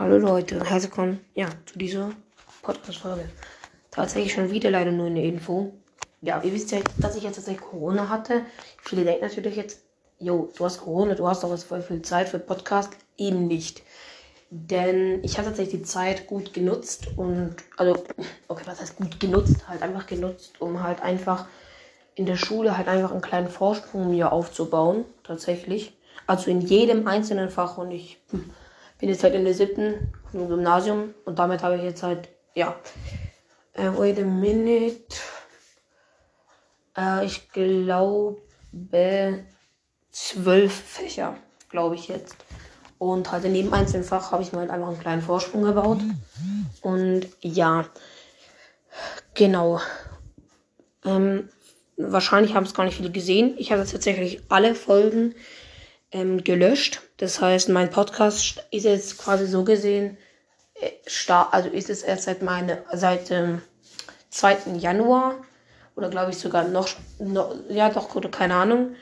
Hallo Leute herzlich willkommen ja, zu dieser Podcast-Folge. Tatsächlich schon wieder leider nur eine Info. Ja, ihr wisst ja, dass ich jetzt tatsächlich Corona hatte. Viele denken natürlich jetzt, jo, du hast Corona, du hast doch jetzt voll viel Zeit für Podcast. Eben nicht. Denn ich habe tatsächlich die Zeit gut genutzt und, also, okay, was heißt gut genutzt? Halt einfach genutzt, um halt einfach in der Schule halt einfach einen kleinen Vorsprung mir aufzubauen. Tatsächlich. Also in jedem einzelnen Fach und ich hm, bin jetzt halt in der siebten im Gymnasium und damit habe ich jetzt halt, ja, äh, wait a minute. Äh, ich glaube zwölf Fächer, glaube ich jetzt. Und halt in jedem einzelnen Fach habe ich mir halt einfach einen kleinen Vorsprung gebaut. Und ja, genau. Ähm, wahrscheinlich haben es gar nicht viele gesehen. Ich habe tatsächlich alle Folgen ähm, gelöscht. Das heißt, mein Podcast ist jetzt quasi so gesehen, äh, also ist es erst seit meine, seit dem 2. Januar oder glaube ich sogar noch, noch ja doch, keine Ahnung,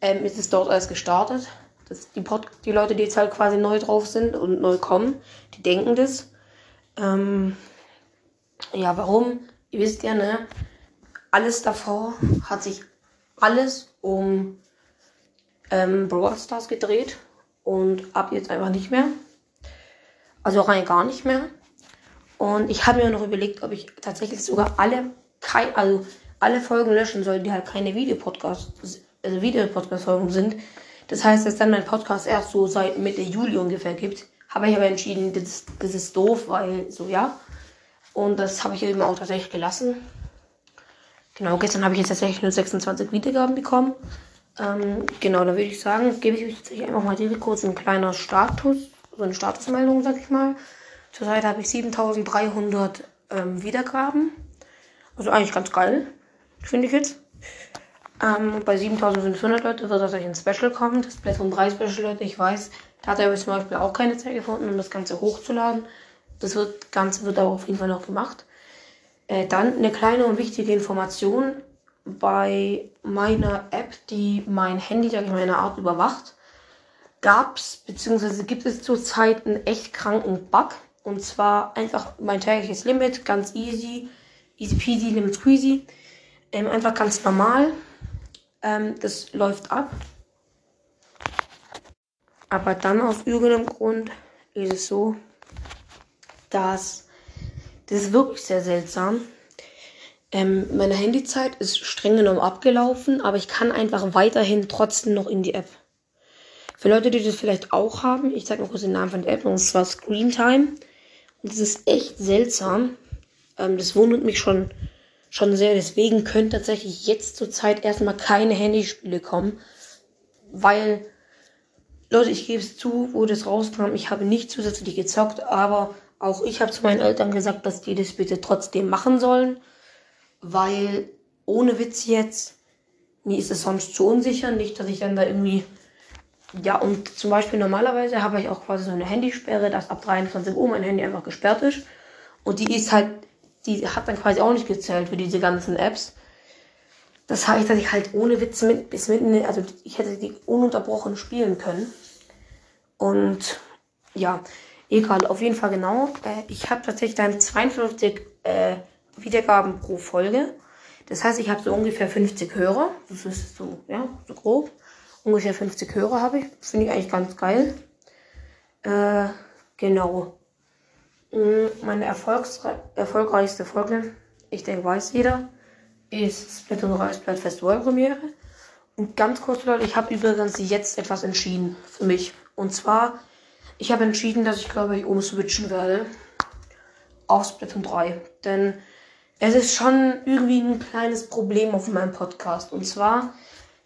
ähm, ist es dort erst gestartet. Das, die, Pod, die Leute, die jetzt halt quasi neu drauf sind und neu kommen, die denken das. Ähm, ja, warum? Ihr wisst ja, ne? Alles davor hat sich alles um ähm, Brawl Stars gedreht und ab jetzt einfach nicht mehr. Also rein gar nicht mehr. Und ich habe mir noch überlegt, ob ich tatsächlich sogar alle, kein, also alle Folgen löschen soll, die halt keine Videopodcast, also Videopodcast-Folgen sind. Das heißt, dass dann mein Podcast erst so seit Mitte Juli ungefähr gibt. Habe ich aber entschieden, das, das ist doof, weil so ja. Und das habe ich eben auch tatsächlich gelassen. Genau, gestern habe ich jetzt tatsächlich nur 26 Wiedergaben bekommen. Ähm, genau, da würde ich sagen, gebe ich euch einfach mal direkt kurz ein kleiner Status, so eine Statusmeldung, sag ich mal. Zurzeit habe ich 7300 ähm, Wiedergaben. Also eigentlich ganz geil, finde ich jetzt. Ähm, bei 7500 Leute wird tatsächlich ein Special kommen. Das Splatoon 3 Special, Leute, ich weiß. Da hat er zum Beispiel auch keine Zeit gefunden, um das Ganze hochzuladen. Das wird, Ganze wird aber auf jeden Fall noch gemacht. Äh, dann eine kleine und wichtige Information bei meiner App, die mein Handy, sag ich mal, in einer Art überwacht, gab es, beziehungsweise gibt es zurzeit einen echt kranken Bug. Und zwar einfach mein tägliches Limit, ganz easy, easy peasy, limit squeezy. Ähm, einfach ganz normal. Ähm, das läuft ab. Aber dann aus irgendeinem Grund ist es so, dass das ist wirklich sehr seltsam. Ähm, meine Handyzeit ist streng genommen abgelaufen, aber ich kann einfach weiterhin trotzdem noch in die App. Für Leute, die das vielleicht auch haben, ich zeige noch kurz den Namen von der App, und zwar Screen Time. Und das ist echt seltsam. Ähm, das wundert mich schon, schon sehr. Deswegen können tatsächlich jetzt zur Zeit erstmal keine Handyspiele kommen. Weil, Leute, ich gebe es zu, wo das rauskam, ich habe nicht zusätzlich gezockt, aber auch ich habe zu meinen Eltern gesagt, dass die das bitte trotzdem machen sollen weil ohne Witz jetzt, mir ist es sonst zu unsicher, nicht, dass ich dann da irgendwie, ja, und zum Beispiel normalerweise habe ich auch quasi so eine Handysperre, dass ab 23 Uhr mein Handy einfach gesperrt ist. Und die ist halt, die hat dann quasi auch nicht gezählt für diese ganzen Apps. Das heißt, dass ich halt ohne Witz mit, bis mitten, also ich hätte die ununterbrochen spielen können. Und ja, egal, auf jeden Fall genau. Äh, ich habe tatsächlich dann 52 äh, Wiedergaben pro Folge. Das heißt, ich habe so ungefähr 50 Hörer. Das ist so, ja, so grob. Ungefähr 50 Hörer habe ich. Finde ich eigentlich ganz geil. Äh, genau. Mm, meine erfolgreichste Folge, ich denke, weiß jeder, ist Splatoon 3 Splat Festival Premiere. Und ganz kurz, Leute, ich habe übrigens jetzt etwas entschieden für mich. Und zwar, ich habe entschieden, dass ich glaube ich umswitchen werde auf Splatoon 3. Denn es ist schon irgendwie ein kleines Problem auf meinem Podcast. Und zwar,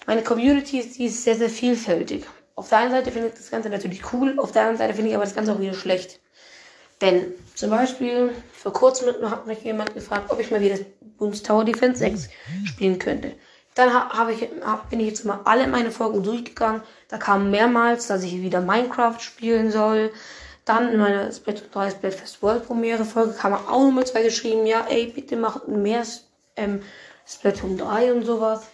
meine Community die ist sehr, sehr vielfältig. Auf der einen Seite finde ich das Ganze natürlich cool, auf der anderen Seite finde ich aber das Ganze auch wieder schlecht. Denn zum Beispiel, vor kurzem hat mich jemand gefragt, ob ich mal wieder Boons Tower Defense 6 spielen könnte. Dann hab ich, hab, bin ich jetzt mal alle meine Folgen durchgegangen. Da kam mehrmals, dass ich wieder Minecraft spielen soll. Dann in meiner Splatoon 3 Splatfest World Premiere Folge kam auch nochmal zwei geschrieben, ja, ey, bitte macht mehr ähm, Splatoon 3 und sowas.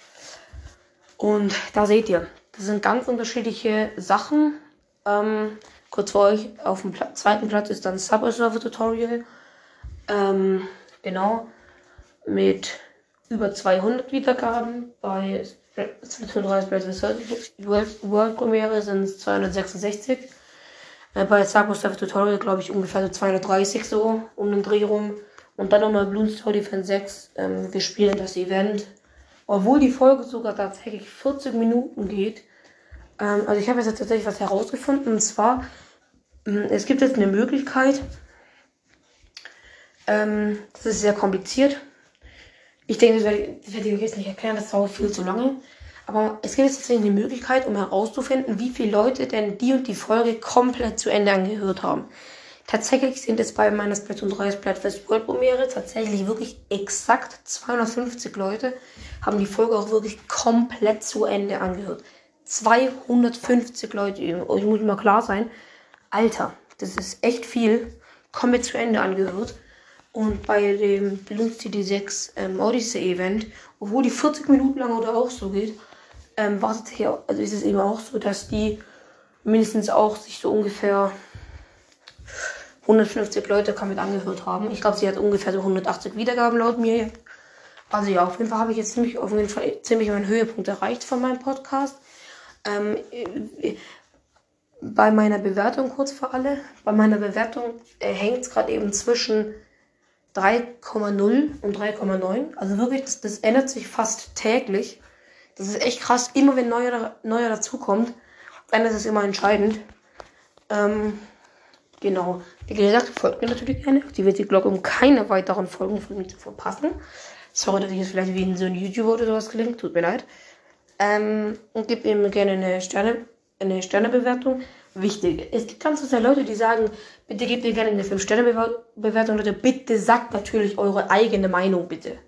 Und da seht ihr, das sind ganz unterschiedliche Sachen. Ähm, kurz vor euch. Auf dem Pla zweiten Platz ist dann Subway Surfer Tutorial. Ähm, genau. Mit über 200 Wiedergaben. Bei 35 World, World Premiere sind es 266. Äh, bei Subway Surfer Tutorial glaube ich ungefähr so 230 so um den Dreh rum. Und dann nochmal Bloons Tower Defense 6. Ähm, wir spielen das Event. Obwohl die Folge sogar tatsächlich 40 Minuten geht. Ähm, also ich habe jetzt tatsächlich was herausgefunden. Und zwar, ähm, es gibt jetzt eine Möglichkeit. Ähm, das ist sehr kompliziert. Ich denke, das werde ich euch jetzt nicht erklären. Das dauert viel zu lange. Aber es gibt jetzt tatsächlich eine Möglichkeit, um herauszufinden, wie viele Leute denn die und die Folge komplett zu Ende angehört haben. Tatsächlich sind es bei meiner Splatoon 3 Splatfest World Premiere tatsächlich wirklich exakt 250 Leute haben die Folge auch wirklich komplett zu Ende angehört. 250 Leute, ich muss mal klar sein. Alter, das ist echt viel. Komplett zu Ende angehört. Und bei dem Bloons CD6 ähm, Odyssey Event, obwohl die 40 Minuten lang oder auch so geht, ähm, wartet hier, also ist es eben auch so, dass die mindestens auch sich so ungefähr 150 Leute damit angehört haben. Ich glaube, sie hat ungefähr so 180 Wiedergaben laut mir. Also ja, auf jeden Fall habe ich jetzt ziemlich, auf jeden Fall ziemlich meinen Höhepunkt erreicht von meinem Podcast. Ähm, bei meiner Bewertung kurz für alle. Bei meiner Bewertung äh, hängt es gerade eben zwischen 3,0 und 3,9. Also wirklich, das, das, ändert sich fast täglich. Das ist echt krass. Immer wenn neuer, neuer dazukommt, dann ist es immer entscheidend. Ähm, Genau. Wie gesagt, folgt mir natürlich gerne. Aktiviert die Glocke, um keine weiteren Folgen von mir zu verpassen. Sorry, dass ich jetzt vielleicht wie in so ein YouTuber oder sowas klingt. Tut mir leid. Ähm, und gebt mir gerne eine Sterne, eine Sternebewertung. Wichtig. Es gibt ganz viele Leute, die sagen, bitte gebt mir gerne eine 5-Sterne-Bewertung. Leute, bitte sagt natürlich eure eigene Meinung, bitte.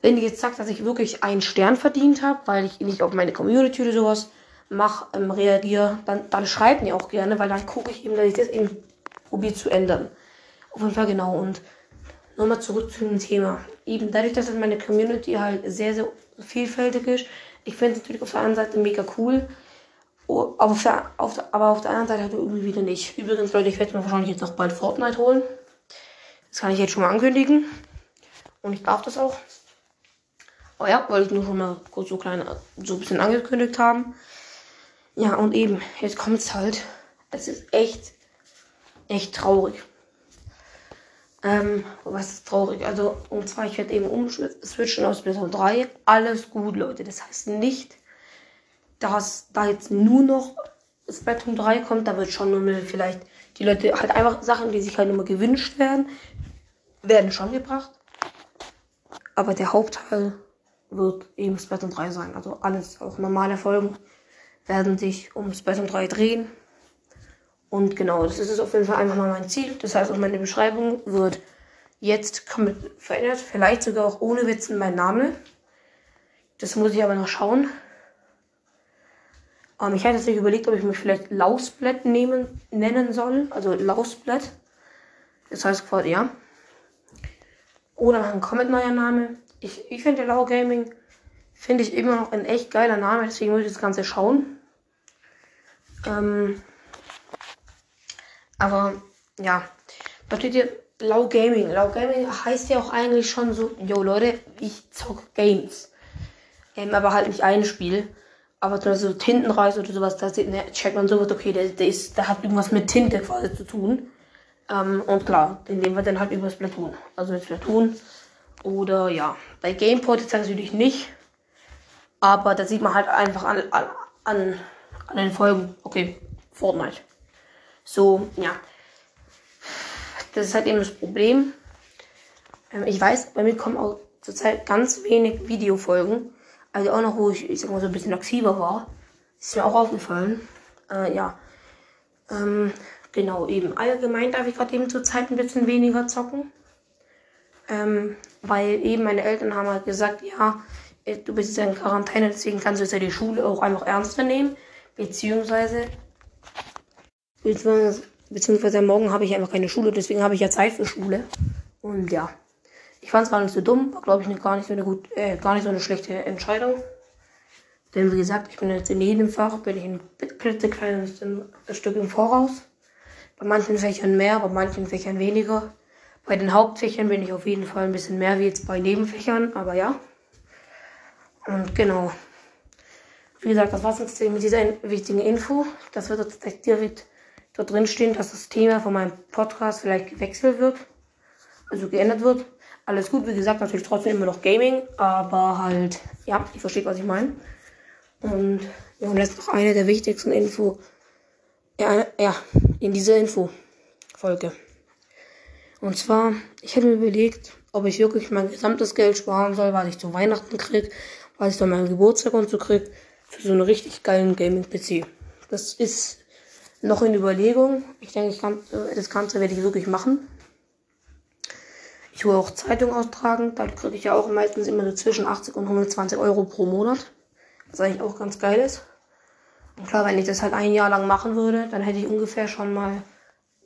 Wenn ihr jetzt sagt, dass ich wirklich einen Stern verdient habe, weil ich nicht auf meine Community oder sowas mach, ähm, reagiere, dann, dann schreibt mir auch gerne, weil dann gucke ich eben, dass ich das eben probiere zu ändern. Auf jeden Fall genau. Und nochmal zurück zu dem Thema. Eben dadurch, dass meine Community halt sehr, sehr vielfältig ist, ich finde es natürlich auf der einen Seite mega cool, auf, der, auf der, aber auf der anderen Seite halt irgendwie wieder nicht. Übrigens, Leute, ich werde mir wahrscheinlich jetzt noch bald Fortnite holen. Das kann ich jetzt schon mal ankündigen. Und ich darf das auch. Aber ja, wollte ich nur schon mal kurz so klein, so ein bisschen angekündigt haben. Ja, und eben, jetzt kommt es halt. Es ist echt, echt traurig. Ähm, was ist traurig? Also, und zwar, ich werde eben umswitchen aus Splatoon 3. Alles gut, Leute. Das heißt nicht, dass da jetzt nur noch Splatoon 3 kommt. Da wird schon nur vielleicht die Leute halt einfach Sachen, die sich halt immer gewünscht werden, werden schon gebracht. Aber der Hauptteil wird eben Splatoon 3 sein. Also alles auch normale Folgen werden sich um Splatoon 3 drehen. Und genau, das ist auf jeden Fall einfach mal mein Ziel. Das heißt, auch meine Beschreibung wird jetzt verändert. Vielleicht sogar auch ohne Witzen mein Name. Das muss ich aber noch schauen. Ähm, ich hatte jetzt nicht überlegt, ob ich mich vielleicht Lausblatt nehmen, nennen soll. Also Lausblatt. Das heißt quasi, ja. Oder ein komplett neuer Name. Ich, ich finde Lau Gaming finde ich immer noch ein echt geiler Name, deswegen muss ich das Ganze schauen. Ähm, aber ja, da steht hier Low Gaming. Low Gaming heißt ja auch eigentlich schon so, yo Leute, ich zock Games. Ähm, aber halt nicht ein Spiel. Aber zum Beispiel so Tintenreis oder sowas, da sieht, ne, checkt man sowas, okay, der, der, ist, der hat irgendwas mit Tinte quasi zu tun. Ähm, und klar, den nehmen wir dann halt über Splatoon. Also mit Splatoon. Oder ja, bei Gameport jetzt natürlich nicht. Aber da sieht man halt einfach an, an, an an den Folgen. Okay, Fortnite. So, ja. Das ist halt eben das Problem. Ähm, ich weiß, bei mir kommen auch zurzeit ganz wenig Videofolgen. Also auch noch, wo ich, ich sag mal, so ein bisschen aktiver war. Ist mir auch aufgefallen. Äh, ja. Ähm, genau, eben. Allgemein darf ich gerade eben zurzeit ein bisschen weniger zocken. Ähm, weil eben meine Eltern haben halt gesagt, ja, äh, du bist jetzt in Quarantäne, deswegen kannst du jetzt ja die Schule auch einfach ernster nehmen. Beziehungsweise, beziehungsweise, beziehungsweise morgen habe ich einfach keine Schule, deswegen habe ich ja Zeit für Schule. Und ja, ich fand es gar nicht so dumm, war glaube ich gar nicht so eine gut, äh, gar nicht so eine schlechte Entscheidung. Denn wie gesagt, ich bin jetzt in jedem Fach, bin ich ein klitzekleines Stück im Voraus. Bei manchen Fächern mehr, bei manchen Fächern weniger. Bei den Hauptfächern bin ich auf jeden Fall ein bisschen mehr wie jetzt bei Nebenfächern, aber ja. Und genau. Wie gesagt, das war's jetzt mit dieser wichtigen Info. Das wird jetzt direkt dort drin stehen, dass das Thema von meinem Podcast vielleicht gewechselt wird. Also geändert wird. Alles gut, wie gesagt, natürlich trotzdem immer noch Gaming, aber halt, ja, ihr versteht, was ich meine. Und ja, und jetzt noch eine der wichtigsten Info. Ja, ja, in dieser Info-Folge. Und zwar, ich hätte mir überlegt, ob ich wirklich mein gesamtes Geld sparen soll, was ich zu Weihnachten krieg, was ich dann meinen Geburtstag und so krieg, für so einen richtig geilen Gaming-PC. Das ist noch in Überlegung. Ich denke, ich kann, das Ganze werde ich wirklich machen. Ich will auch Zeitung austragen. Da kriege ich ja auch meistens immer so zwischen 80 und 120 Euro pro Monat. Was eigentlich auch ganz geil ist. Und klar, wenn ich das halt ein Jahr lang machen würde, dann hätte ich ungefähr schon mal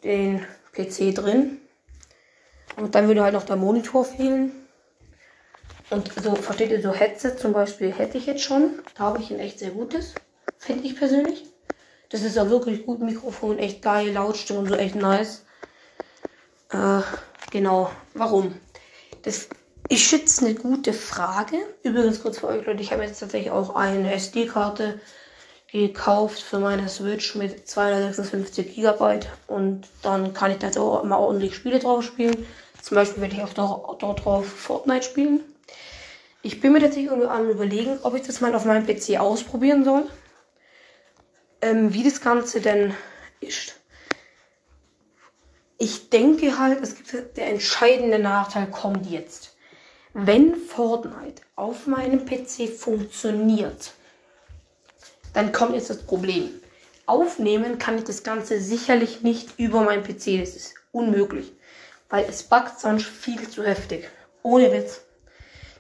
den PC drin. Und dann würde halt noch der Monitor fehlen. Und so, versteht ihr, so Headset zum Beispiel hätte ich jetzt schon. Da habe ich ein echt sehr gutes. Finde ich persönlich. Das ist auch wirklich gut. Mikrofon, echt geil. Lautstärke und so echt nice. Äh, genau. Warum? Das ist jetzt eine gute Frage. Übrigens kurz für euch Leute, ich habe jetzt tatsächlich auch eine SD-Karte gekauft für meine Switch mit 256 GB und dann kann ich da auch immer ordentlich Spiele drauf spielen. Zum Beispiel werde ich auch dort, drauf Fortnite spielen. Ich bin mir tatsächlich am überlegen, ob ich das mal auf meinem PC ausprobieren soll. Ähm, wie das Ganze denn ist. Ich denke halt, es gibt der entscheidende Nachteil kommt jetzt. Wenn Fortnite auf meinem PC funktioniert, dann kommt jetzt das Problem. Aufnehmen kann ich das Ganze sicherlich nicht über meinen PC. Das ist unmöglich. Weil es buggt sonst viel zu heftig. Ohne Witz.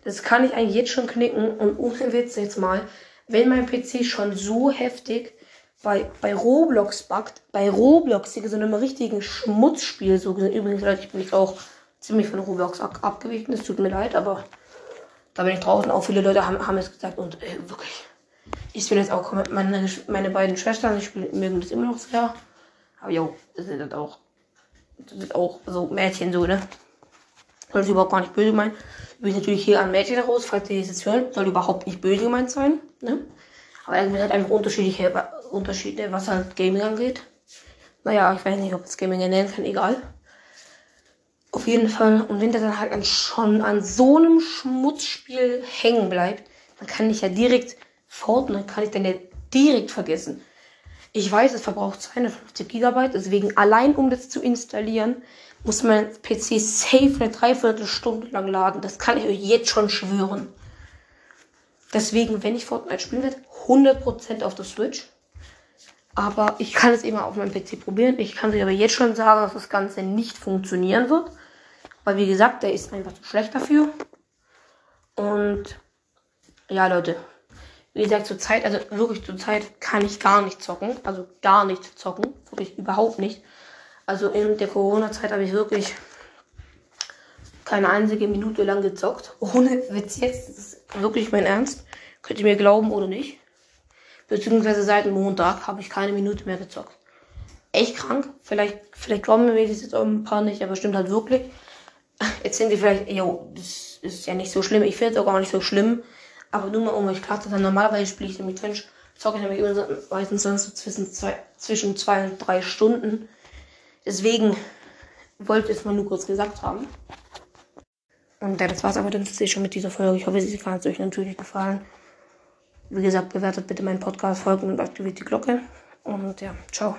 Das kann ich eigentlich jetzt schon knicken und ohne Witz jetzt mal, wenn mein PC schon so heftig bei, bei Roblox buggt, bei Roblox, so einem richtigen Schmutzspiel, so übrigens, Leute, ich bin jetzt auch ziemlich von Roblox ab abgewichen, es tut mir leid, aber da bin ich draußen, auch viele Leute haben, haben es gesagt und äh, wirklich, ich bin jetzt auch, meine, meine beiden Schwestern, ich spiele, mögen das immer noch sehr, aber jo, das sind halt auch, das sind auch so Mädchen so, ne? Soll ich überhaupt gar nicht böse gemeint. Übrigens natürlich hier an Mädchen raus, falls ihr das jetzt hören, soll überhaupt nicht böse gemeint sein. Ne? Aber es halt einfach unterschiedliche Unterschiede, was halt Gaming angeht. Naja, ich weiß nicht, ob es Gaming nennen kann, egal. Auf jeden Fall. Und wenn der dann halt schon an so einem Schmutzspiel hängen bleibt, dann kann ich ja direkt Fortnite, kann ich dann ja direkt vergessen. Ich weiß, es verbraucht 250 Gigabyte, deswegen allein um das zu installieren, muss mein PC safe eine Dreiviertelstunde lang laden. Das kann ich euch jetzt schon schwören. Deswegen, wenn ich Fortnite spielen werde, 100% auf der Switch. Aber ich kann es eben auf meinem PC probieren. Ich kann euch aber jetzt schon sagen, dass das Ganze nicht funktionieren wird. Weil wie gesagt, der ist einfach zu schlecht dafür. Und ja, Leute. Wie gesagt, zur Zeit, also wirklich zur Zeit kann ich gar nicht zocken. Also gar nicht zocken. Wirklich überhaupt nicht. Also in der Corona-Zeit habe ich wirklich keine einzige Minute lang gezockt. Ohne Witz jetzt. Das ist wirklich mein Ernst. Könnt ihr mir glauben oder nicht. Beziehungsweise seit Montag habe ich keine Minute mehr gezockt. Echt krank. Vielleicht, vielleicht glauben mir das jetzt auch ein paar nicht, aber stimmt halt wirklich. Jetzt sind die vielleicht, jo, das ist ja nicht so schlimm. Ich finde es auch gar nicht so schlimm. Aber nur mal um euch klar zu sein, normalerweise spiele ich nämlich Twitch, zocke ich nämlich meistens so zwischen zwei, zwischen zwei und drei Stunden. Deswegen wollte ich es mal nur kurz gesagt haben. Und ja, das war's aber dann schon mit dieser Folge. Ich hoffe, sie hat euch natürlich gefallen. Wie gesagt, bewertet bitte meinen Podcast, folgt und aktiviert die Glocke. Und ja, ciao.